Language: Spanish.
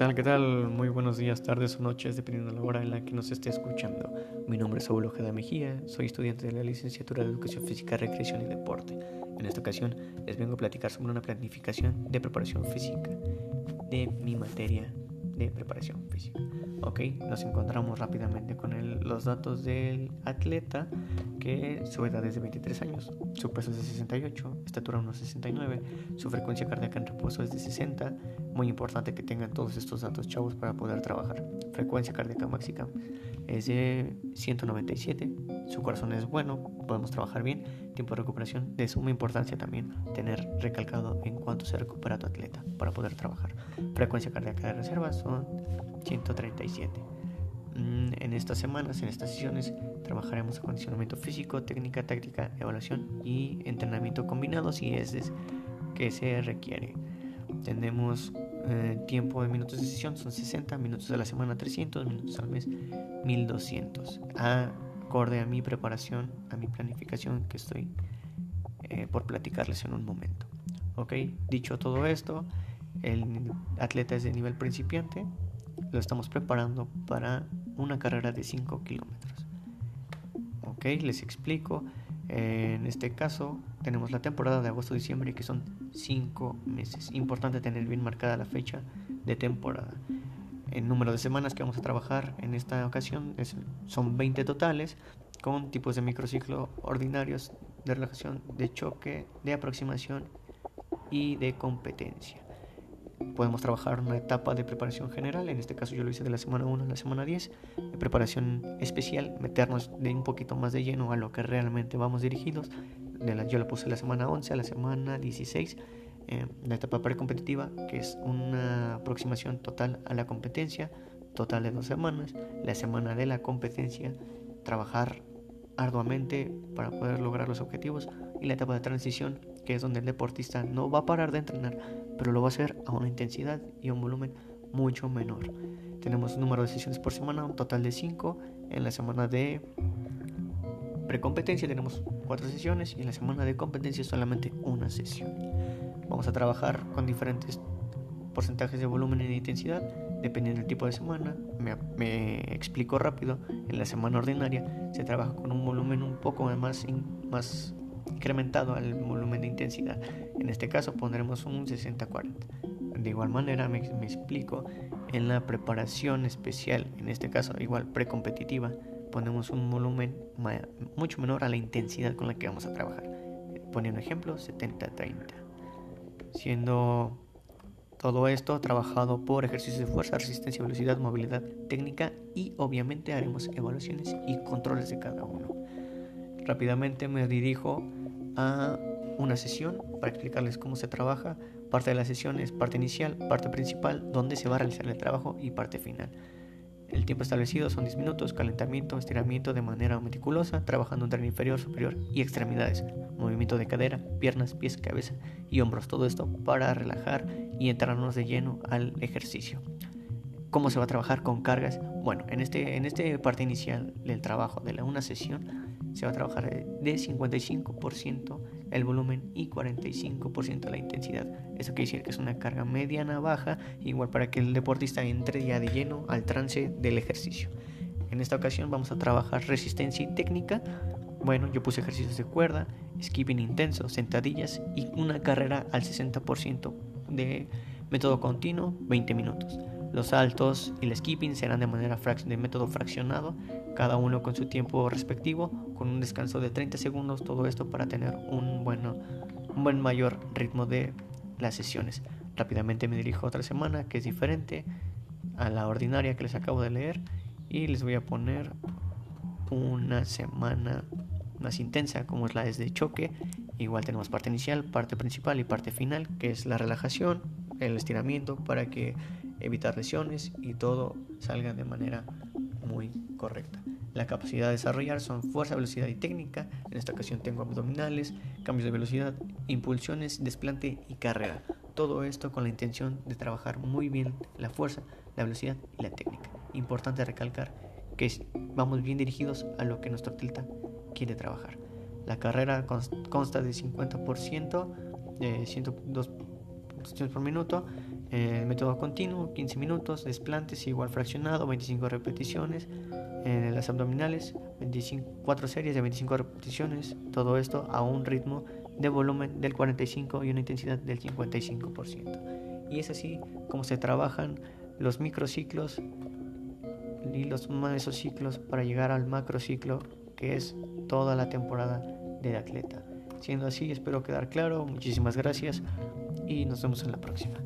tal? ¿Qué tal? Muy buenos días, tardes o noches, dependiendo de la hora en la que nos esté escuchando. Mi nombre es Saúl Ojeda Mejía, soy estudiante de la licenciatura de Educación Física, Recreación y Deporte. En esta ocasión les vengo a platicar sobre una planificación de preparación física de mi materia de preparación física. Ok, nos encontramos rápidamente con los datos del atleta, que su edad es de 23 años, su peso es de 68, estatura 1,69, su frecuencia cardíaca en reposo es de 60. Muy importante que tengan todos estos datos, chavos, para poder trabajar. Frecuencia cardíaca máxima es de 197, su corazón es bueno, podemos trabajar bien. Tiempo de recuperación de suma importancia también tener recalcado en cuánto se recupera tu atleta para poder trabajar. Frecuencia cardíaca de reserva son 137. Mm, en estas semanas, en estas sesiones, trabajaremos acondicionamiento físico, técnica, táctica, evaluación y entrenamiento combinado si es que se requiere. Tenemos eh, tiempo de minutos de sesión, son 60 minutos a la semana, 300 minutos al mes, 1200. Acorde a mi preparación, a mi planificación que estoy eh, por platicarles en un momento. Ok, dicho todo esto, el atleta es de nivel principiante, lo estamos preparando para una carrera de 5 kilómetros. Ok, les explico. En este caso tenemos la temporada de agosto-diciembre que son 5 meses. Importante tener bien marcada la fecha de temporada. El número de semanas que vamos a trabajar en esta ocasión son 20 totales con tipos de microciclo ordinarios de relajación, de choque, de aproximación y de competencia. Podemos trabajar una etapa de preparación general, en este caso yo lo hice de la semana 1 a la semana 10, de preparación especial, meternos de un poquito más de lleno a lo que realmente vamos dirigidos, yo la puse la semana 11 a la semana 16, eh, la etapa precompetitiva, que es una aproximación total a la competencia, total de dos semanas, la semana de la competencia, trabajar arduamente para poder lograr los objetivos y la etapa de transición que es donde el deportista no va a parar de entrenar pero lo va a hacer a una intensidad y un volumen mucho menor. Tenemos un número de sesiones por semana un total de 5 en la semana de precompetencia tenemos 4 sesiones y en la semana de competencia solamente una sesión vamos a trabajar con diferentes porcentajes de volumen y intensidad dependiendo del tipo de semana. Me, explico rápido. En la semana ordinaria se trabaja con un volumen un poco más, más incrementado al volumen de intensidad. En este caso pondremos un 60-40. De igual manera me, me, explico. En la preparación especial, en este caso igual precompetitiva, ponemos un volumen mucho menor a la intensidad con la que vamos a trabajar. Poniendo ejemplo, 70-30. Siendo todo esto trabajado por ejercicios de fuerza, resistencia, velocidad, movilidad, técnica y obviamente haremos evaluaciones y controles de cada uno. Rápidamente me dirijo a una sesión para explicarles cómo se trabaja. Parte de la sesión es parte inicial, parte principal, donde se va a realizar el trabajo y parte final. El tiempo establecido son 10 minutos, calentamiento, estiramiento de manera meticulosa, trabajando en tren inferior, superior y extremidades, movimiento de cadera, piernas, pies, cabeza y hombros, todo esto para relajar y entrarnos de lleno al ejercicio. ¿Cómo se va a trabajar con cargas? Bueno, en este, en este parte inicial del trabajo de la una sesión se va a trabajar de 55% el volumen y 45% la intensidad. Eso quiere decir que es una carga mediana baja, igual para que el deportista entre ya de lleno al trance del ejercicio. En esta ocasión vamos a trabajar resistencia y técnica. Bueno, yo puse ejercicios de cuerda, skipping intenso, sentadillas y una carrera al 60% de método continuo, 20 minutos. Los saltos y el skipping serán de manera de método fraccionado, cada uno con su tiempo respectivo, con un descanso de 30 segundos, todo esto para tener un, bueno, un buen mayor ritmo de las sesiones. Rápidamente me dirijo a otra semana que es diferente a la ordinaria que les acabo de leer y les voy a poner una semana más intensa como es la de choque. Igual tenemos parte inicial, parte principal y parte final que es la relajación, el estiramiento para que evitar lesiones y todo salga de manera muy correcta. La capacidad de desarrollar son fuerza, velocidad y técnica. En esta ocasión tengo abdominales, cambios de velocidad, impulsiones, desplante y carrera. Todo esto con la intención de trabajar muy bien la fuerza, la velocidad y la técnica. Importante recalcar que vamos bien dirigidos a lo que nuestro atleta quiere trabajar. La carrera consta de 50%, de 102 por minuto, el método continuo, 15 minutos, desplantes igual fraccionado, 25 repeticiones, en las abdominales, 25, 4 series de 25 repeticiones, todo esto a un ritmo de volumen del 45 y una intensidad del 55%. Y es así como se trabajan los microciclos y los mesociclos para llegar al macrociclo que es toda la temporada del atleta. Siendo así, espero quedar claro. Muchísimas gracias y nos vemos en la próxima.